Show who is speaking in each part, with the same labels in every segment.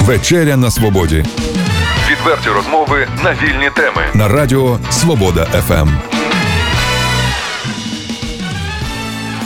Speaker 1: Вечеря на свободі. Відверті розмови на вільні теми на Радіо Свобода ФМ.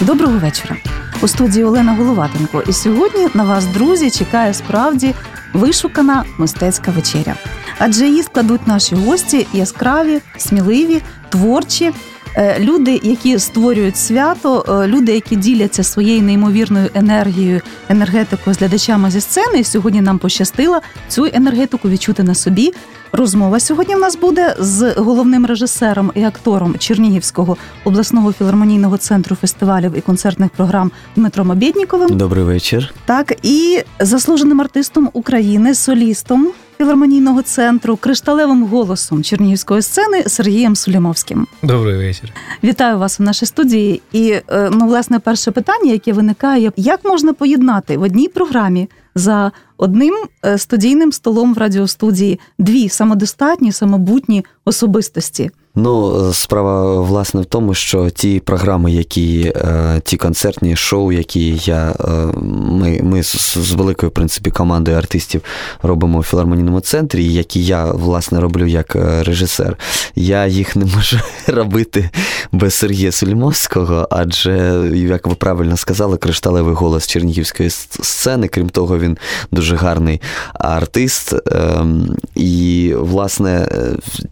Speaker 2: Доброго вечора. У студії Олена Головатенко. І сьогодні на вас, друзі, чекає справді вишукана мистецька вечеря. Адже її складуть наші гості яскраві, сміливі, творчі. Е, люди, які створюють свято, е, люди, які діляться своєю неймовірною енергією, енергетикою з глядачами зі сцени. І сьогодні нам пощастило цю енергетику відчути на собі. Розмова сьогодні в нас буде з головним режисером і актором Чернігівського обласного філармонійного центру фестивалів і концертних програм Дмитром Обєдніковим.
Speaker 3: Добрий вечір.
Speaker 2: Так і заслуженим артистом України, солістом філармонійного центру, кришталевим голосом чернігівської сцени Сергієм Сулімовським.
Speaker 4: Добрий вечір.
Speaker 2: Вітаю вас у нашій студії. І е, ну, власне, перше питання, яке виникає, як можна поєднати в одній програмі за одним е, студійним столом в радіостудії дві самодостатні, самобутні особистості.
Speaker 3: Ну, справа власне в тому, що ті програми, які е, ті концертні шоу, які я е, ми ми з, великою в принципі командою артистів робимо в філармонійному центрі, які я власне роблю як е, режисер, я їх не можу робити без Сергія Сулімовського, адже, як ви правильно сказали, кришталевий голос чернігівської сцени. Крім того, він дуже гарний артист. Ем, і, власне,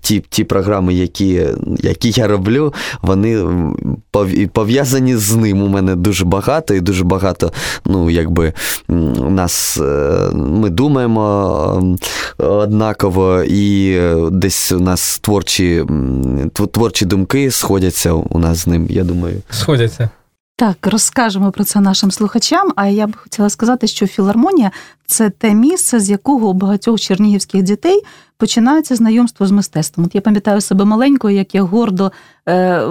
Speaker 3: ті, ті програми, які які я роблю, вони пов'язані з ним. У мене дуже багато і дуже багато, ну, якби нас е, ми думаємо однаково, і десь у нас творчі, творчі думки сходяться у нас з ним, я думаю.
Speaker 4: Сходяться.
Speaker 2: Так, розкажемо про це нашим слухачам. А я б хотіла сказати, що філармонія це те місце, з якого у багатьох чернігівських дітей починається знайомство з мистецтвом. От я пам'ятаю себе маленькою, як я гордо е,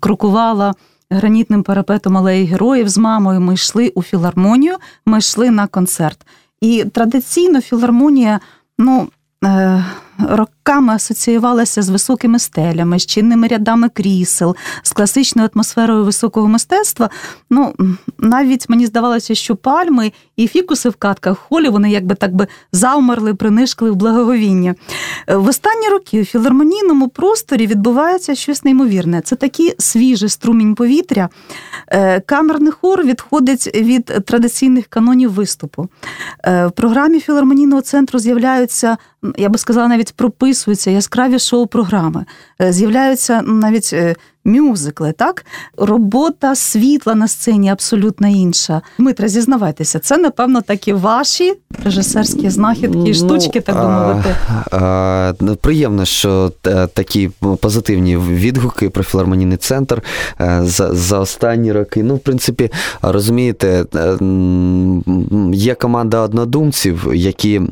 Speaker 2: крокувала гранітним парапетом алеї героїв з мамою. Ми йшли у філармонію, ми йшли на концерт. І традиційно філармонія, ну. Е, роками асоціювалася з високими стелями, з чинними рядами крісел, з класичною атмосферою високого мистецтва. Ну, навіть мені здавалося, що пальми і фікуси в катках холі вони якби так би завмерли, принишкли в благоговіння. В останні роки у філармонійному просторі відбувається щось неймовірне. Це такий свіжий струмінь повітря. Е, камерний хор відходить від традиційних канонів виступу. Е, в програмі філармонійного центру з'являються, я би сказала, навіть прописуються яскраві шоу-програми, е, з'являються навіть е, мюзикли. Так, робота світла на сцені абсолютно інша. Дмитре, зізнавайтеся, це напевно такі ваші режисерські знахідки і ну, штучки, так би мовити.
Speaker 3: А, а, ну, приємно, що е, такі позитивні відгуки про філармонійний центр за, за останні роки. Ну, в принципі, розумієте, є команда однодумців, які.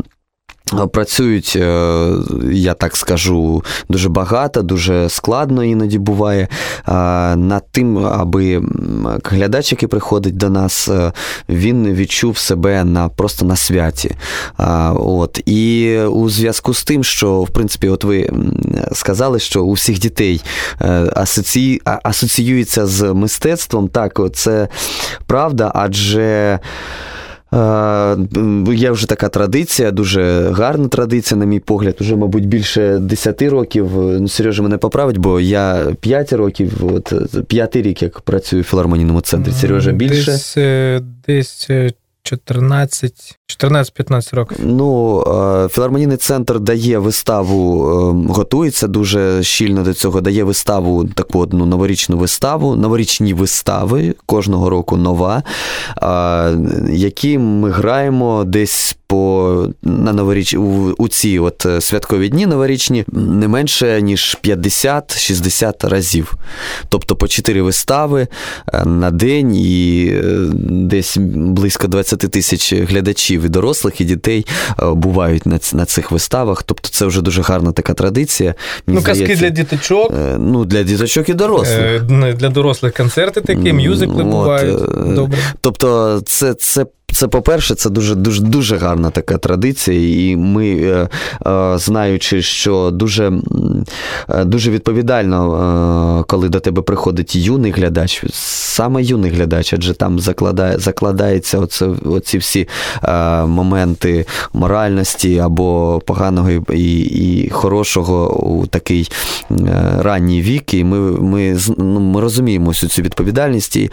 Speaker 3: Працюють, е, я так скажу, дуже багато, дуже складно іноді буває над тим, аби глядач, який приходить до нас, е, він відчув себе на просто на святі. От. І у зв'язку з тим, що в принципі, от ви сказали, що у всіх дітей е, асоці... асоціюється з мистецтвом, так, це правда, адже. Є вже така традиція, дуже гарна традиція, на мій погляд, уже, мабуть, більше 10 років. Ну, Сережа мене поправить, бо я 5 років, от п'ятий рік, як працюю в філармонійному центрі. Сережа більше.
Speaker 4: Десь, е, десь 14 14-15 років.
Speaker 3: Ну, е, філармонійний центр дає виставу, е, готується дуже щільно до цього, дає виставу, таку одну новорічну виставу, новорічні вистави кожного року нова, які ми граємо десь по на новоріч у, у ці от е, святкові дні новорічні не менше ніж 50-60 разів. Тобто по 4 вистави на день і десь близько 20 тисяч глядачів і дорослих, і дітей е, бувають на на цих виставах. Тобто це вже дуже гарна така традиція.
Speaker 4: Мені ну, здається, казки для діточок.
Speaker 3: Е, ну, для діточок і дорослих.
Speaker 4: Е, для дорослих концерти такі, мюзикли бувають. Добре.
Speaker 3: Тобто, це, це це по-перше, це дуже дуже дуже гарна така традиція, і ми, е, е, знаючи, що дуже дуже відповідально, коли до тебе приходить юний глядач, саме юний глядач, адже там закладає, закладається оце, оці всі моменти моральності або поганого і, і хорошого у такий ранній вік. І ми, ми, ну, ми розуміємо всю цю відповідальність і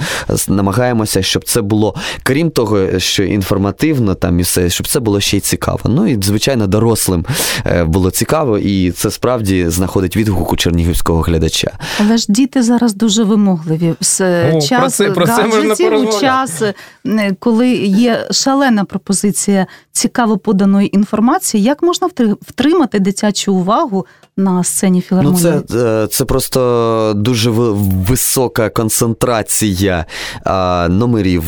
Speaker 3: намагаємося, щоб це було, крім того, що інформативно там і все, щоб це було ще й цікаво. Ну і звичайно, дорослим е, було цікаво, і це справді знаходить відгук у чернігівського глядача.
Speaker 2: Але ж діти зараз дуже вимогливі. О, час про це, про це можна час, е, коли є шалена пропозиція цікаво поданої інформації, як можна втримати дитячу увагу на сцені філармонії?
Speaker 3: Ну, це, е, це просто дуже висока концентрація номерів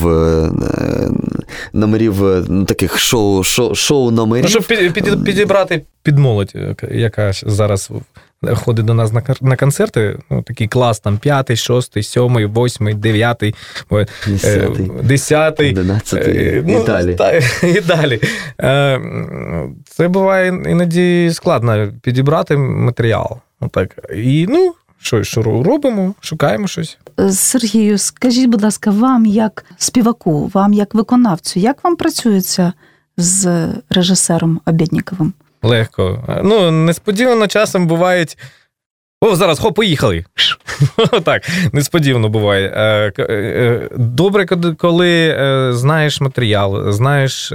Speaker 3: номерів ну, таких шоу шоу, шоу номерів. Ну,
Speaker 4: щоб під, підібрати під молодь, яка зараз ходить до нас на на концерти. Ну, Такий клас, там п'ятий, шостий, сьомий, восьмий, дев'ятий, десятий,
Speaker 3: одинадцятий ну, і далі.
Speaker 4: Та, і далі. Е, це буває іноді складно підібрати матеріал. Отак. І ну, що що робимо, шукаємо щось.
Speaker 2: Сергію, скажіть, будь ласка, вам як співаку, вам як виконавцю, як вам працюється з режисером Обєдніковим?
Speaker 4: Легко. Ну, несподівано часом бувають. О, зараз хоп, поїхали. Так, несподівано буває. Е, е, добре, коли е, знаєш матеріал, знаєш,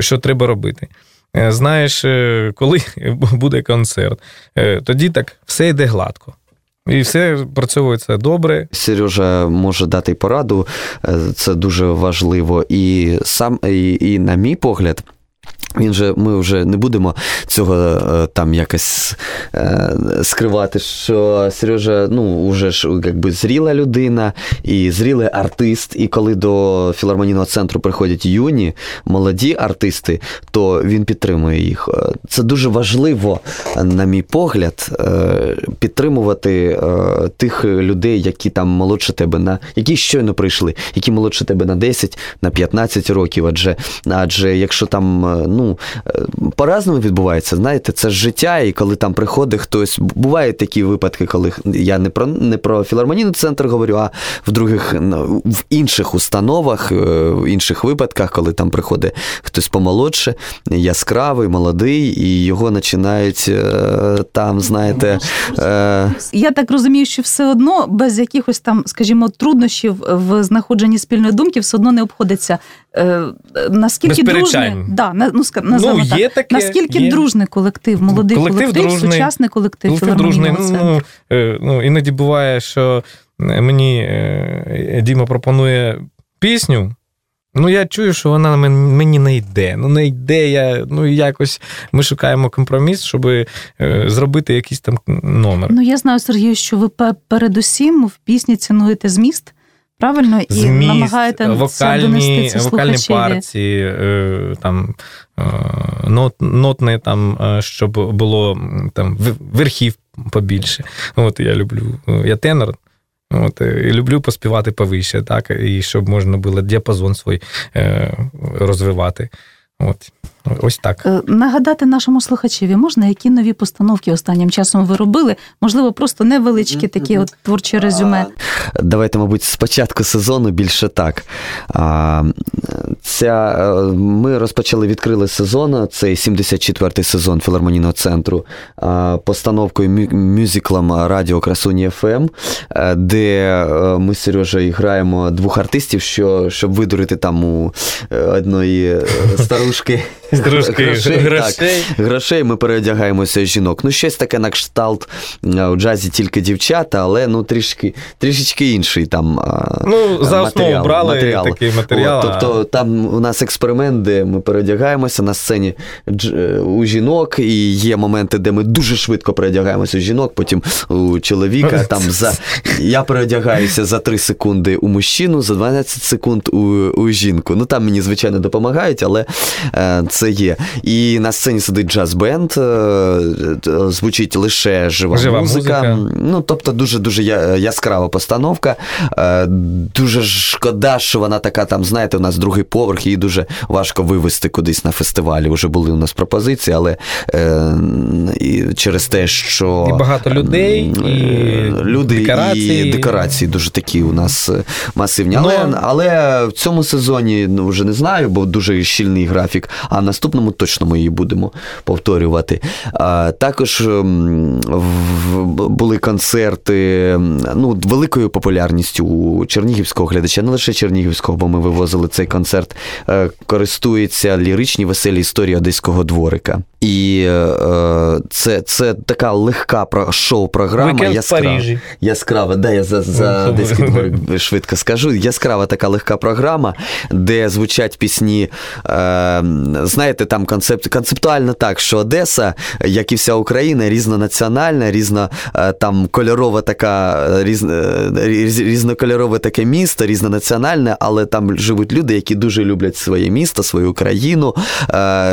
Speaker 4: що треба робити. Знаєш, коли буде концерт. Тоді так все йде гладко. І все працьовується добре.
Speaker 3: Сережа може дати пораду, це дуже важливо. І сам, і, і на мій погляд. Він же, ми вже не будемо цього е, там якось е, скривати, що Сережа ну, вже ж якби зріла людина і зрілий артист. І коли до філармонійного центру приходять юні, молоді артисти, то він підтримує їх. Е, це дуже важливо, на мій погляд, підтримувати тих людей, які там молодше тебе на які щойно прийшли, які молодше тебе на 10, на 15 років. Адже адже якщо там ну ну, е, по-разному відбувається. Знаєте, це ж життя, і коли там приходить хтось. Бувають такі випадки, коли я не про не про філармонійний центр говорю, а в других в інших установах, е, в інших випадках, коли там приходить хтось помолодше, яскравий, молодий, і його починають е, там, знаєте.
Speaker 2: Я так розумію, що все одно без якихось там, скажімо, труднощів в знаходженні спільної думки все одно не обходиться. Наскільки дружний, да, ну, ну, є так. Таке, Наскільки є. дружний колектив, молодий колектив, колектив дружний, сучасний колектив. Колектив дружний.
Speaker 4: Ну, е, ну, Іноді буває, що мені е, Діма пропонує пісню. Ну, я чую, що вона мені не йде. Ну, не йде. я, Ну, якось ми шукаємо компроміс, щоб е, зробити якийсь там номер.
Speaker 2: Ну, я знаю, Сергію, що ви передусім в пісні цінуєте зміст. Правильно, і
Speaker 4: Зміст,
Speaker 2: намагаєте
Speaker 4: вокальні,
Speaker 2: це
Speaker 4: вокальні партії, е, там е, нот, нотне, там, е, щоб було там верхів побільше. От я люблю. Я тенор. От, і люблю поспівати повище, так, і щоб можна було діапазон свій розвивати. От. Ось так.
Speaker 2: Е, нагадати нашому слухачеві можна, які нові постановки останнім часом ви робили? Можливо, просто невеличкі такі от творчі резюме.
Speaker 3: Давайте, мабуть, з початку сезону більше так. Ця, е, Ми розпочали відкрили сезон, цей 74-й сезон філармонійного центру, постановкою мюзиклом Радіо Красуні ФМ, е, де ми з Сережею граємо двох артистів, що, щоб видурити там у одної старушки.
Speaker 4: Трошки грошей, грошей.
Speaker 3: Так, грошей ми переодягаємося жінок. Ну, щось таке на кшталт у джазі тільки дівчата, але ну трішки трішечки інший там.
Speaker 4: Ну, за основу брали матеріал. такий матеріал.
Speaker 3: От, тобто там у нас експеримент, де ми переодягаємося на сцені е, у жінок, і є моменти, де ми дуже швидко переодягаємося у жінок, потім у чоловіка. Там за Я переодягаюся за 3 секунди у мужчину, за 12 секунд у у жінку. Ну там мені, звичайно, допомагають, але е, це це є. І на сцені сидить джаз-бенд, звучить лише жива, жива музика. музика. Ну, тобто, дуже дуже яскрава постановка. Дуже шкода, що вона така там, знаєте, у нас другий поверх, її дуже важко вивезти кудись на фестивалі. Вже були у нас пропозиції, але е, і через те, що
Speaker 4: і багато людей, і
Speaker 3: люди декорації. і декорації дуже такі у нас е, масивні. Але Но... але в цьому сезоні ну, вже не знаю, бо дуже щільний графік. А в наступному точно ми її будемо повторювати. А, Також були концерти ну, великою популярністю у чернігівського глядача, не лише чернігівського, бо ми вивозили цей концерт, е, користується ліричні веселі історії одеського дворика. І е, це це така легка шоу-програма.
Speaker 4: яскрава,
Speaker 3: яскрава, да, я за за одеський дворик швидко скажу. Яскрава така легка програма, де звучать пісні. Е, Знаєте, там концепт, концептуально так, що Одеса, як і вся Україна, різнонаціональна, різно е, там кольорова така, різно, е, різнокольорове таке місто, різнонаціональне, але там живуть люди, які дуже люблять своє місто, свою країну, е,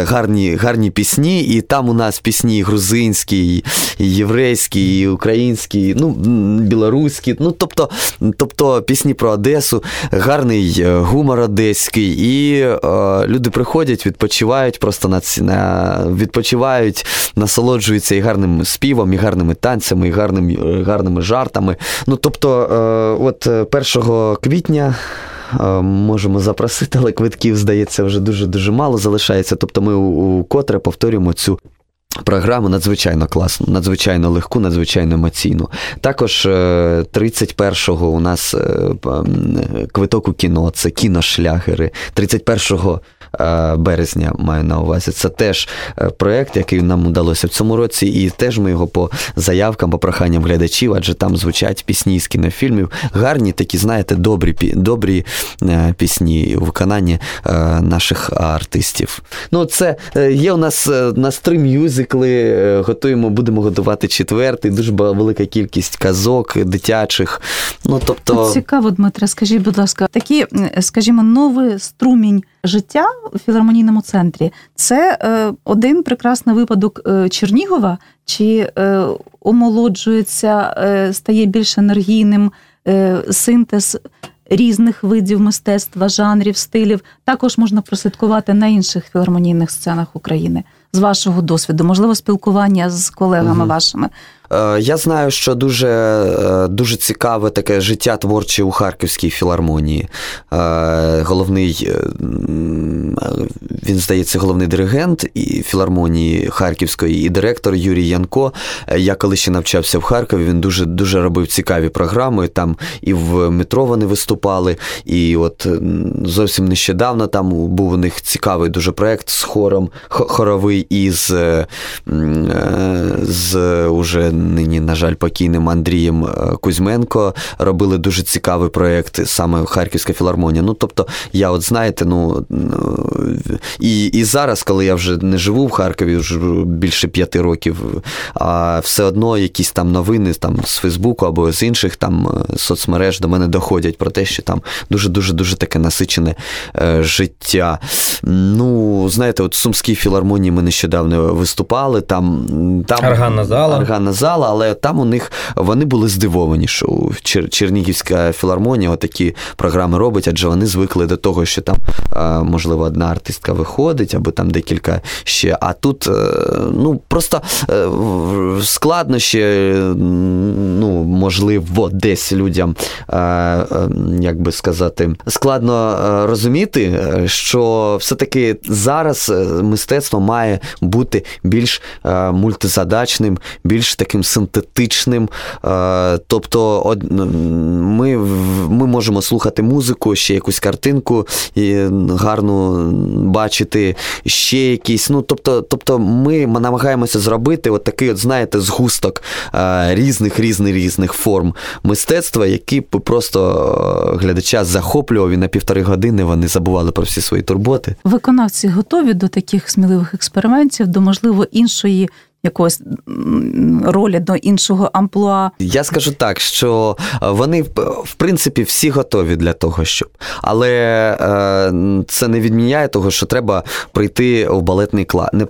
Speaker 3: гарні, гарні пісні. І там у нас пісні грузинські, і єврейські, і українські, ну, білоруські. Ну, тобто, тобто пісні про Одесу, гарний е, гумор одеський, і е, люди приходять, відпочивають, просто на, на відпочивають, насолоджуються і гарним співом, і гарними танцями, і гарним, е, гарними жартами. Ну, тобто, е, от 1 квітня. Е, можемо запросити, але квитків, здається, вже дуже-дуже мало залишається. Тобто ми укотре повторюємо цю. Програму надзвичайно класну, надзвичайно легку, надзвичайно емоційну. Також 31-го е, у нас е, квиток у кіно, це кіношлягери. 31 Е, березня маю на увазі. Це теж проєкт, який нам вдалося в цьому році, і теж ми його по заявкам, по проханням глядачів, адже там звучать пісні з кінофільмів. Гарні такі, знаєте, добрі добрі пісні у виконанні наших артистів. Ну, це є у нас у нас три мюзикли, готуємо, будемо готувати четвертий, дуже велика кількість казок дитячих. Ну, тобто...
Speaker 2: Цікаво, Дмитре, скажіть, будь ласка, такі, скажімо, новий струмінь життя у філармонійному центрі це е, один прекрасний випадок е, Чернігова, чи е, омолоджується, стає більш енергійним синтез різних видів мистецтва, жанрів, стилів. Також можна прослідкувати на інших філармонійних сценах України з вашого досвіду, можливо, спілкування з колегами угу. вашими.
Speaker 3: Е, я знаю, що дуже е, дуже цікаве таке життя творче у Харківській філармонії. Е, головний, він здається, головний диригент і філармонії Харківської і директор Юрій Янко. Я коли ще навчався в Харкові, він дуже дуже робив цікаві програми. Там і в метро вони виступали. І от зовсім нещодавно там був у них цікавий дуже проєкт з хором хоровий із з уже нині, на жаль, покійним Андрієм е, Кузьменко робили дуже цікавий проєкт саме Харківська філармонія. Ну, тобто, я от знаєте, ну і і зараз, коли я вже не живу в Харкові, вже більше п'яти років, а все одно якісь там новини там з Фейсбуку або з інших там е, соцмереж до мене доходять про те, що там дуже-дуже дуже таке насичене е, життя. Ну, знаєте, от в Сумській філармонії ми нещодавно виступали. Там там
Speaker 4: Арганна зала.
Speaker 3: Арганна зала, але там у них вони були здивовані, що Чер- Чернігівська філармонія такі програми робить, адже вони звикли до того, що там, можливо, одна артистка виходить, або там декілька ще. А тут е, ну, просто е, складно ще, ну, можливо, десь людям, е, як би сказати, складно розуміти, що все-таки зараз мистецтво має бути більш мультизадачним, більш таким синтетичним. Тобто, ми ми можемо слухати музику, ще якусь картинку і гарну бачити, ще якісь. Ну, тобто, тобто ми намагаємося зробити от такий, от, знаєте, згусток різних різних різних форм мистецтва, які просто глядача захоплював і на півтори години вони забували про всі свої турботи.
Speaker 2: Виконавці готові до таких сміливих експериментів, до можливо іншої якогось ролі до іншого амплуа.
Speaker 3: Я скажу так, що вони в принципі всі готові для того, щоб. Але е, це не відміняє того, що треба прийти в балетний клас. Не,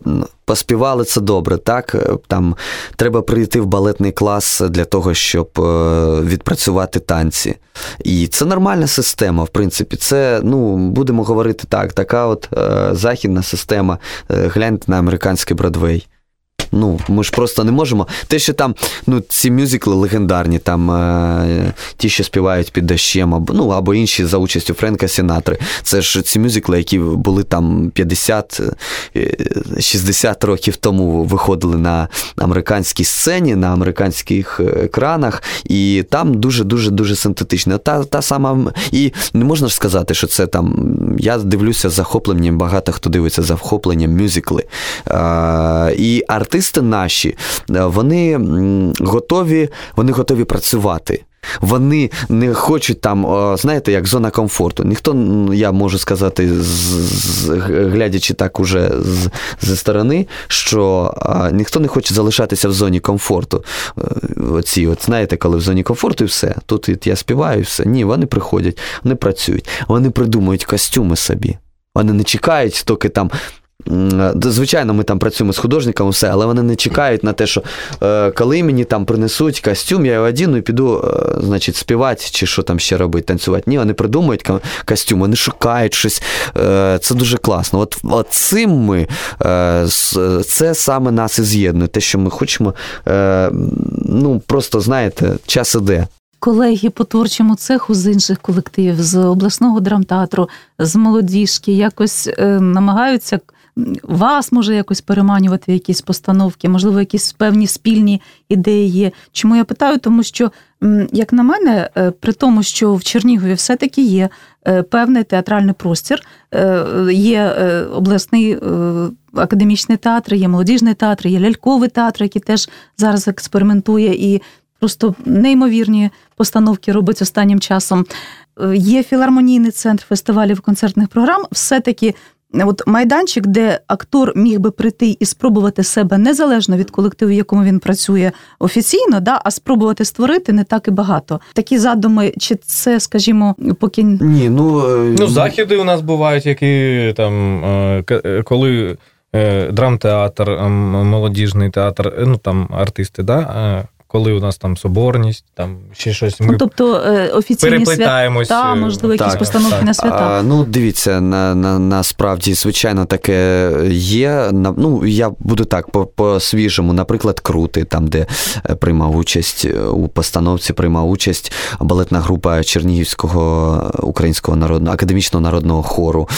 Speaker 3: Поспівали це добре, так? Там треба прийти в балетний клас для того, щоб е, відпрацювати танці. І це нормальна система, в принципі. Це, ну, будемо говорити так, така от е, західна система. Е, гляньте на американський Бродвей. Ну, ми ж просто не можемо. Те, що там ну, ці мюзикли легендарні, там е, ті, що співають під дощем, або ну, або інші за участю Френка Сінатри. Це ж ці мюзикли, які були там 50-60 е, років тому виходили на американській сцені, на американських екранах, і там дуже-дуже дуже синтетично. Та та сама, І не можна ж сказати, що це там. Я дивлюся захопленням, багато хто дивиться захопленням мюзикли. Е, і артисти артисти наші, е, вони готові, вони готові працювати. Вони не хочуть там, знаєте, як зона комфорту. Ніхто, я можу сказати, глядячи так уже з, зі сторони, що ніхто не хоче залишатися в зоні комфорту. Е, оці, от знаєте, коли в зоні комфорту і все. Тут я співаю і все. Ні, вони приходять, вони працюють, вони придумують костюми собі. Вони не чекають, доки там Звичайно, ми там працюємо з художниками, все, але вони не чекають на те, що е, коли мені там принесуть костюм, я його одіну і піду, е, значить, співати чи що там ще робити, танцювати. Ні, вони придумують костюм, вони шукають щось. Е, це дуже класно. От, от цим ми це саме нас і з'єднує. Те, що ми хочемо, ну просто знаєте, час іде.
Speaker 2: Колеги по творчому цеху з інших колективів, з обласного драмтеатру, з молодіжки якось намагаються вас може якось переманювати в якісь постановки, можливо, якісь певні спільні ідеї є. Чому я питаю? Тому що, як на мене, е, при тому, що в Чернігові все-таки є е, певний театральний простір, е, є обласний академічний театр, є молодіжний театр, є ляльковий театр, який теж зараз експериментує і просто неймовірні постановки робить останнім часом. Є філармонійний центр фестивалів концертних програм. Все-таки от майданчик, де актор міг би прийти і спробувати себе незалежно від колективу, в якому він працює офіційно, да, а спробувати створити не так і багато. Такі задуми, чи це, скажімо, поки
Speaker 3: ні, ну
Speaker 4: е, ну заходи у нас бувають, які там е, е, коли драмтеатр, молодіжний театр, ну там артисти, да коли у нас там соборність, там ще щось. Ми
Speaker 2: ну, тобто е, офіційні свята, можливо, якісь так, постановки так. на свята. А,
Speaker 3: Ну, дивіться, на, на, насправді, звичайно, таке є. Ну, я буду так по, по свіжому, наприклад, крути, там, де е, приймав участь е, у постановці, приймав участь балетна група Чернігівського українського народного академічного народного хору.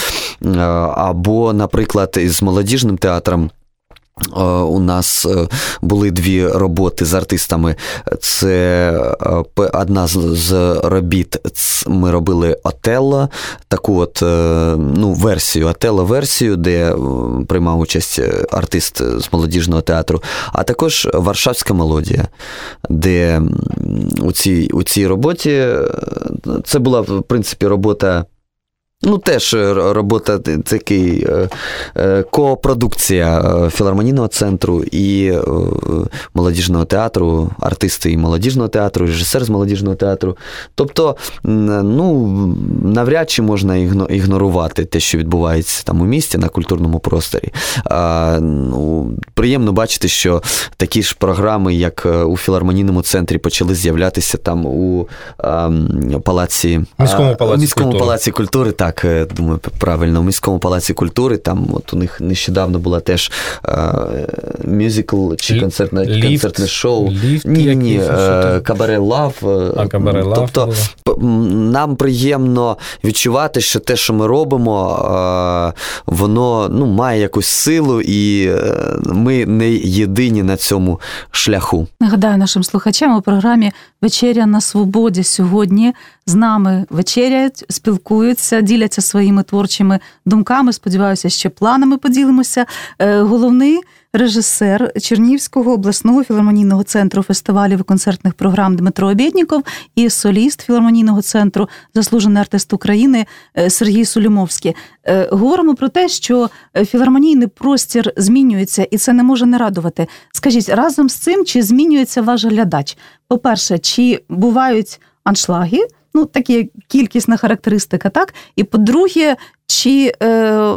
Speaker 3: Або, наприклад, із молодіжним театром. Е, у нас е, були дві роботи з артистами. Це е, одна з робіт. Ми робили Отелло, таку от ну, версію, Отелло-версію, де приймав участь артист з молодіжного театру, а також Варшавська мелодія, де у цій, у цій роботі це була в принципі робота. Ну, теж е, робота такий е, е, копродукція філармонійного центру і молодіжного театру, артисти і молодіжного театру, режисер з молодіжного театру. Тобто, ну, навряд чи можна ігнорувати те, що відбувається там у місті на культурному просторі. А, ну, Приємно бачити, що такі ж програми, як у філармонійному центрі, почали з'являтися там у а, палаці
Speaker 4: міському палаці
Speaker 3: міському
Speaker 4: культури.
Speaker 3: палаці культури. так так, е, думаю, правильно, у міському палаці культури. Там от у них нещодавно була теж мюзикл чи концертне
Speaker 4: Ліфт,
Speaker 3: концертне шоу.
Speaker 4: Ліфт
Speaker 3: ні, ні, е, Кабаре Лав.
Speaker 4: Е, а Кабаре Лав.
Speaker 3: Тобто нам приємно відчувати, що те, що ми робимо, воно ну, має якусь силу, і ми не єдині на цьому шляху.
Speaker 2: Нагадаю нашим слухачам у програмі Вечеря на свободі сьогодні з нами вечеряють, спілкуються, діляться своїми творчими думками. Сподіваюся, ще планами поділимося. Е, головний режисер Чернівського обласного філармонійного центру фестивалів і концертних програм Дмитро Обєдніков і соліст філармонійного центру, заслужений артист України е, Сергій Сулімовський. Е, говоримо про те, що філармонійний простір змінюється, і це не може не радувати. Скажіть разом з цим, чи змінюється ваш глядач? По-перше, чи бувають аншлаги? Ну, такі кількісна характеристика, так? І по-друге, чи е,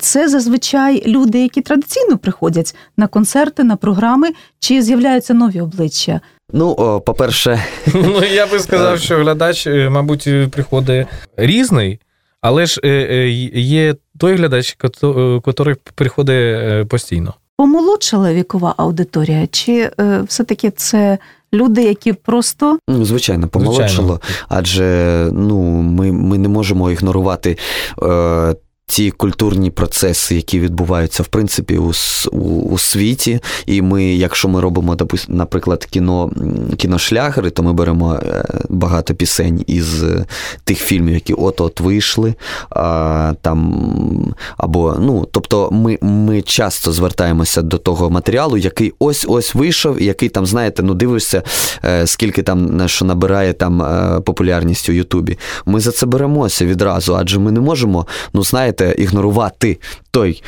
Speaker 2: це зазвичай люди, які традиційно приходять на концерти, на програми, чи з'являються нові обличчя?
Speaker 3: Ну, о, по-перше,
Speaker 4: ну я би сказав, що глядач, е, мабуть, приходить різний, але ж е, е, є той глядач, який приходить постійно.
Speaker 2: Помолодшала вікова аудиторія, чи все-таки це люди, які просто
Speaker 3: ну, звичайно помолодшало, адже ну ми ми не можемо ігнорувати. Е, ті культурні процеси, які відбуваються в принципі у у, у світі. І ми, якщо ми робимо, наприклад, кіно кіношлягери, то ми беремо е, багато пісень із е, тих фільмів, які от-от вийшли. А, там, або, ну, Тобто ми ми часто звертаємося до того матеріалу, який ось-ось вийшов, і який там, знаєте, ну дивишся, е, скільки там що набирає там популярність у Ютубі. Ми за це беремося відразу, адже ми не можемо, ну знаєте знаєте, ігнорувати той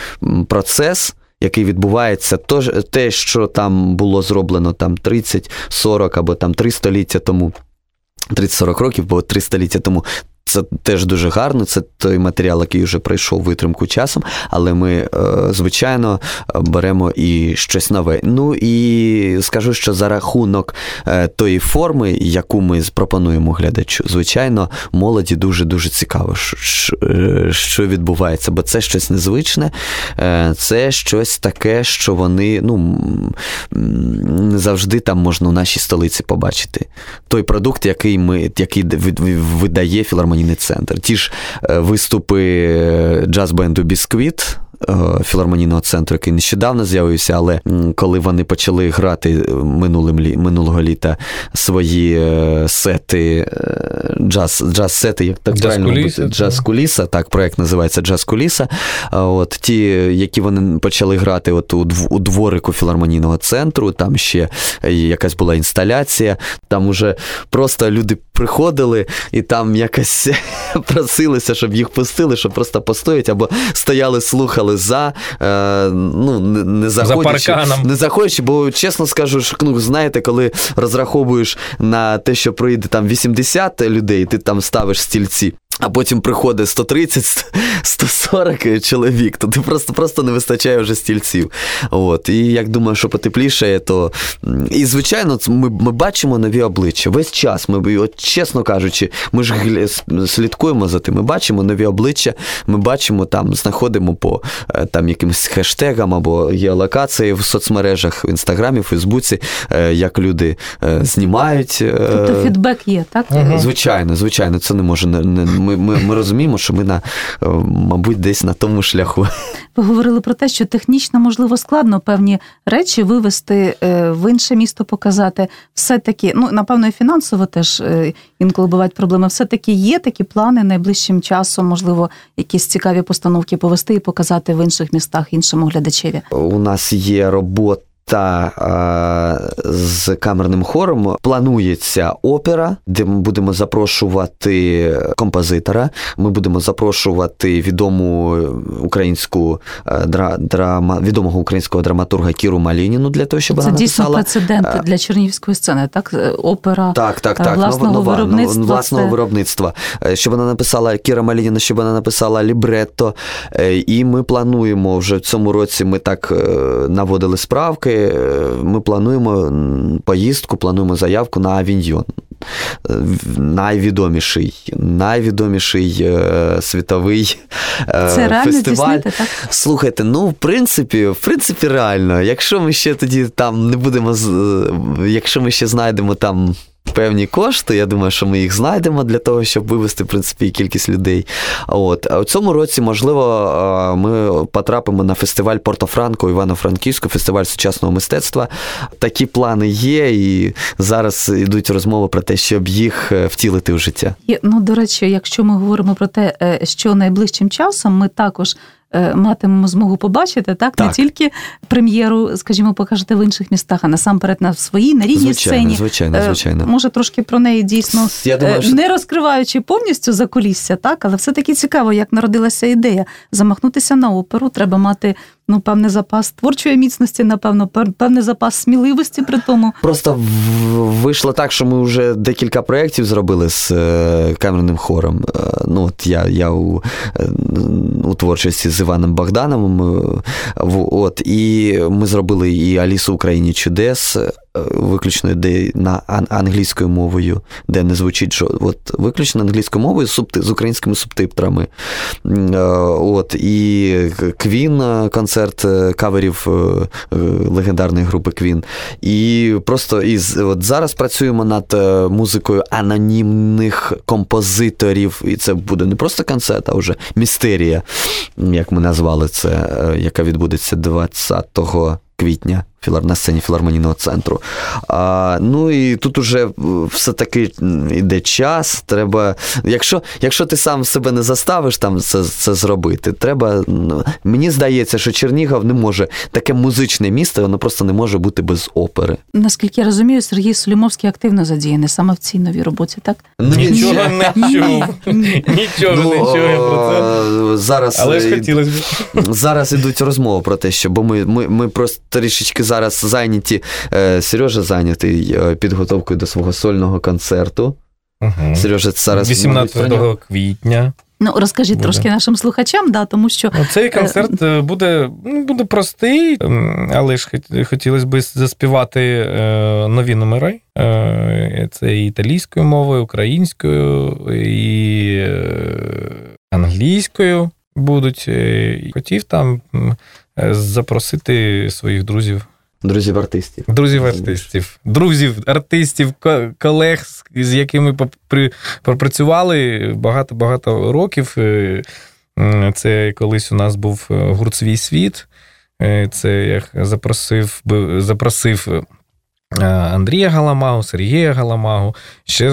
Speaker 3: процес. Який відбувається, то, те, що там було зроблено там 30, 40 або там 3 століття тому, 30-40 років, бо 3 століття тому, це теж дуже гарно. Це той матеріал, який вже пройшов витримку часом, але ми, е, звичайно, беремо і щось нове. Ну і скажу, що за рахунок е, тої форми, яку ми пропонуємо глядачу, звичайно, молоді дуже дуже цікаво, що відбувається, бо це щось незвичне, е, це щось таке, що вони ну, не завжди там можна у нашій столиці побачити. Той продукт, який ми який видає філармонія філармонійний центр. Ті ж е, виступи е, джаз-бенду Бісквіт. Е, філармонійного центру, який нещодавно з'явився, але коли вони почали грати минулим минулого літа свої сети, джаз джаз сети як так джаз правильно куліса, бути, джаз куліса, так проект називається Джаз Куліса. От ті, які вони почали грати от у, у дворику філармонійного центру, там ще якась була інсталяція, там уже просто люди приходили і там якось просилися, щоб їх пустили, щоб просто постоять або стояли, слухали за, е, ну, не заходячи,
Speaker 4: за
Speaker 3: не заходячи, бо чесно скажу, що, ну, знаєте, коли розраховуєш на те, що прийде там 80 людей, ти там ставиш стільці. А потім приходить 130-140 чоловік, то ти просто просто не вистачає вже стільців. От. І як думаю, що потеплішає, то. І, звичайно, ми ми бачимо нові обличчя. Весь час, ми, от, чесно кажучи, ми ж слідкуємо за тим, ми бачимо нові обличчя, ми бачимо там, знаходимо по е, там, якимось хештегам або геолокації в соцмережах, в інстаграмі, в Фейсбуці, е, як люди е, знімають.
Speaker 2: Тобто фідбек є, так?
Speaker 3: Звичайно, звичайно, це не може не ми ми, ми розуміємо, що ми на е, мабуть десь на тому шляху.
Speaker 2: Ви говорили про те, що технічно можливо складно певні речі вивести е, в інше місто, показати. Все таки, ну напевно, і фінансово теж е, інколи бувають проблеми. Все таки є такі плани найближчим часом, можливо, якісь цікаві постановки повести і показати в інших містах іншому глядачеві.
Speaker 3: У нас є робота та е, з камерним хором планується опера, де ми будемо запрошувати композитора. Ми будемо запрошувати відому українську е, драма, відомого українського драматурга Кіру Малініну для того, щоб
Speaker 2: Це
Speaker 3: вона
Speaker 2: дійсно
Speaker 3: написала...
Speaker 2: прецедент е, для чернігівської сцени. Так, опера
Speaker 3: так, так, так.
Speaker 2: власного нова, виробництва.
Speaker 3: Власного це... виробництва. Щоб вона написала Кіра Малініна, щоб вона написала лібретто. І ми плануємо вже в цьому році. Ми так наводили справки ми плануємо поїздку, плануємо заявку на Авіньйон. Найвідоміший, найвідоміший е, світовий
Speaker 2: е, Це реально
Speaker 3: фестиваль.
Speaker 2: Так?
Speaker 3: Слухайте, ну в принципі, в принципі, реально. Якщо ми ще тоді там не будемо, якщо ми ще знайдемо там певні кошти. Я думаю, що ми їх знайдемо для того, щоб вивести в принципі кількість людей. От а у цьому році, можливо, ми потрапимо на фестиваль Порто-Франко, Івано-Франківську, фестиваль сучасного мистецтва. Такі плани є, і зараз йдуть розмови про те, щоб їх е, втілити в життя.
Speaker 2: Ну до речі, якщо ми говоримо про те, е, що найближчим часом ми також матимемо змогу побачити, так, так не тільки прем'єру, скажімо, покажете в інших містах, а насамперед на своїй на рідній
Speaker 3: звичайно,
Speaker 2: сцені.
Speaker 3: Звичайно,
Speaker 2: е,
Speaker 3: звичайно.
Speaker 2: Може, трошки про неї дійсно Я думаю, е, що... не розкриваючи повністю за кулісся, так, але все таки цікаво, як народилася ідея замахнутися на оперу. Треба мати ну, певний запас творчої міцності, напевно, певний запас сміливості при тому.
Speaker 3: Просто вийшло так, що ми вже декілька проєктів зробили з камерним хором. Ну, от Я я у, у творчості з Іваном Богдановим. От, І ми зробили і Алісу Україні чудес. Е, виключно де на англійською мовою, де не звучить що от виключно англійською мовою з українськими субтитрами. Е, от, І Квін, концерт каверів е, легендарної групи Квін. І просто із, от зараз працюємо над музикою анонімних композиторів. І це буде не просто концерт, а вже містерія, як ми назвали це, яка відбудеться 20 квітня на сцені філармонійного центру. А, Ну і тут уже все-таки йде час. Треба, Якщо якщо ти сам себе не заставиш там це це зробити, треба. Ну, мені здається, що Чернігов не може таке музичне місто, воно просто не може бути без опери.
Speaker 2: Наскільки я розумію, Сергій Солімовський активно задіяний саме в цій новій роботі, так?
Speaker 4: Ну, Нічого не чув. Нічого не ну, чув про це.
Speaker 3: Зараз
Speaker 4: Але ж хотілося
Speaker 3: б. Зараз ідуть розмови про те, що бо ми, ми, ми просто трішечки зараз зараз зайняті. Е, Сережа зайнятий е, підготовкою до свого сольного концерту.
Speaker 4: Угу. Сережа зараз 18 квітня.
Speaker 2: Ну, розкажіть буде. трошки нашим слухачам, да, тому що
Speaker 4: ну, цей е, концерт буде ну, буде простий, але ж хотілося б заспівати нові номери. Це і італійською мовою, українською і англійською будуть. Хотів там запросити своїх друзів.
Speaker 3: Друзів артистів.
Speaker 4: Друзів артистів. Друзів, артистів, колег, з якими пропрацювали багато-багато років. Е, це колись у нас був е, гурт «Свій світ. Е, це я запросив запросив Андрія Галамагу, Сергія Галамагу. Ще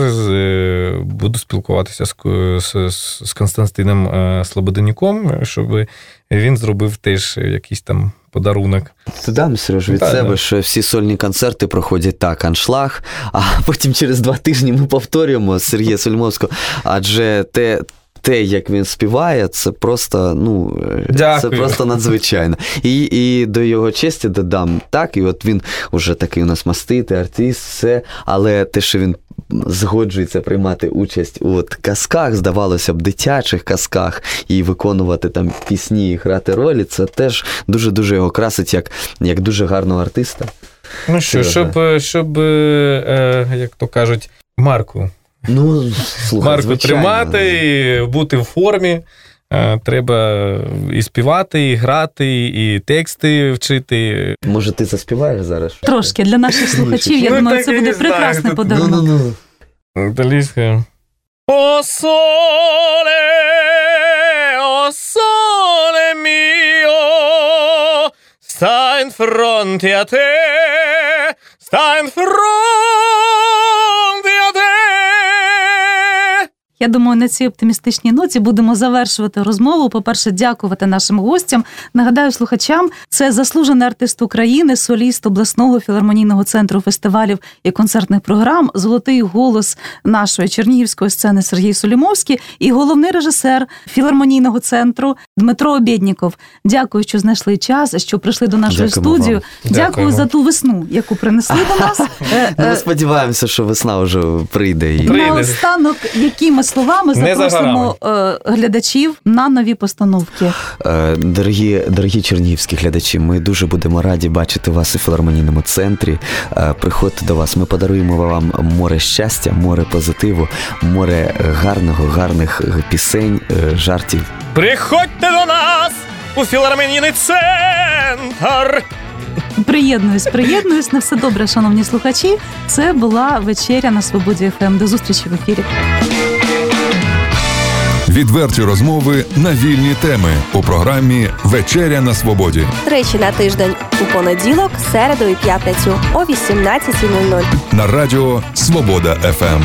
Speaker 4: буду спілкуватися з з, з Константином Слободенюком, щоб він зробив теж якийсь там подарунок.
Speaker 3: Додам, Сереж, від да, себе, да. що всі сольні концерти проходять так, аншлаг, а потім через два тижні ми повторюємо Сергія Сольмовського, адже те. Те, як він співає, це просто ну Дякую. це просто надзвичайно. І і до його честі додам так, і от він уже такий у нас маститий артист, все, але те, що він згоджується приймати участь у от казках, здавалося б, дитячих казках, і виконувати там пісні і грати ролі, це теж дуже-дуже його красить як як дуже гарного артиста.
Speaker 4: Ну що, щоб, щоб, е, як то кажуть, Марку.
Speaker 3: Ну, слухай,
Speaker 4: Марку звичайно. тримати, бути в формі. Е, треба і співати, і грати, і тексти вчити.
Speaker 3: Може, ти заспіваєш зараз?
Speaker 2: Трошки для наших слухачів. Я ну, думаю, це буде прекрасний подарунок.
Speaker 4: Італійська. О соле, о соле мio, sta in fronte a te, sta in fronte.
Speaker 2: Я думаю, на цій оптимістичній ноті будемо завершувати розмову. По-перше, дякувати нашим гостям. Нагадаю слухачам, це заслужений артист України, соліст обласного філармонійного центру фестивалів і концертних програм, золотий голос нашої чернігівської сцени Сергій Солімовський і головний режисер філармонійного центру Дмитро Обєдніков. Дякую, що знайшли час, що прийшли до нашої Дякуємо студії. Вам. Дякую за ту весну, яку принесли до нас.
Speaker 3: Е, Ми е, сподіваємося, що весна вже прийде. І
Speaker 2: наостанок, якими словами запросимо е, глядачів на нові постановки.
Speaker 3: Е, дорогі дорогі чернігівські глядачі, ми дуже будемо раді бачити вас у філармонійному центрі. Е, приходьте до вас. Ми подаруємо вам море щастя, море позитиву, море гарного, гарних пісень, жартів.
Speaker 4: Приходьте до нас у філармонійний центр.
Speaker 2: Приєднуюсь, приєднуюсь на все добре, шановні слухачі. Це була вечеря на свободі ФМ. До зустрічі в ефірі.
Speaker 1: Відверті розмови на вільні теми у програмі Вечеря на свободі.
Speaker 5: Тричі на тиждень у понеділок, середу і п'ятницю о 18.00.
Speaker 1: На радіо Свобода ФМ.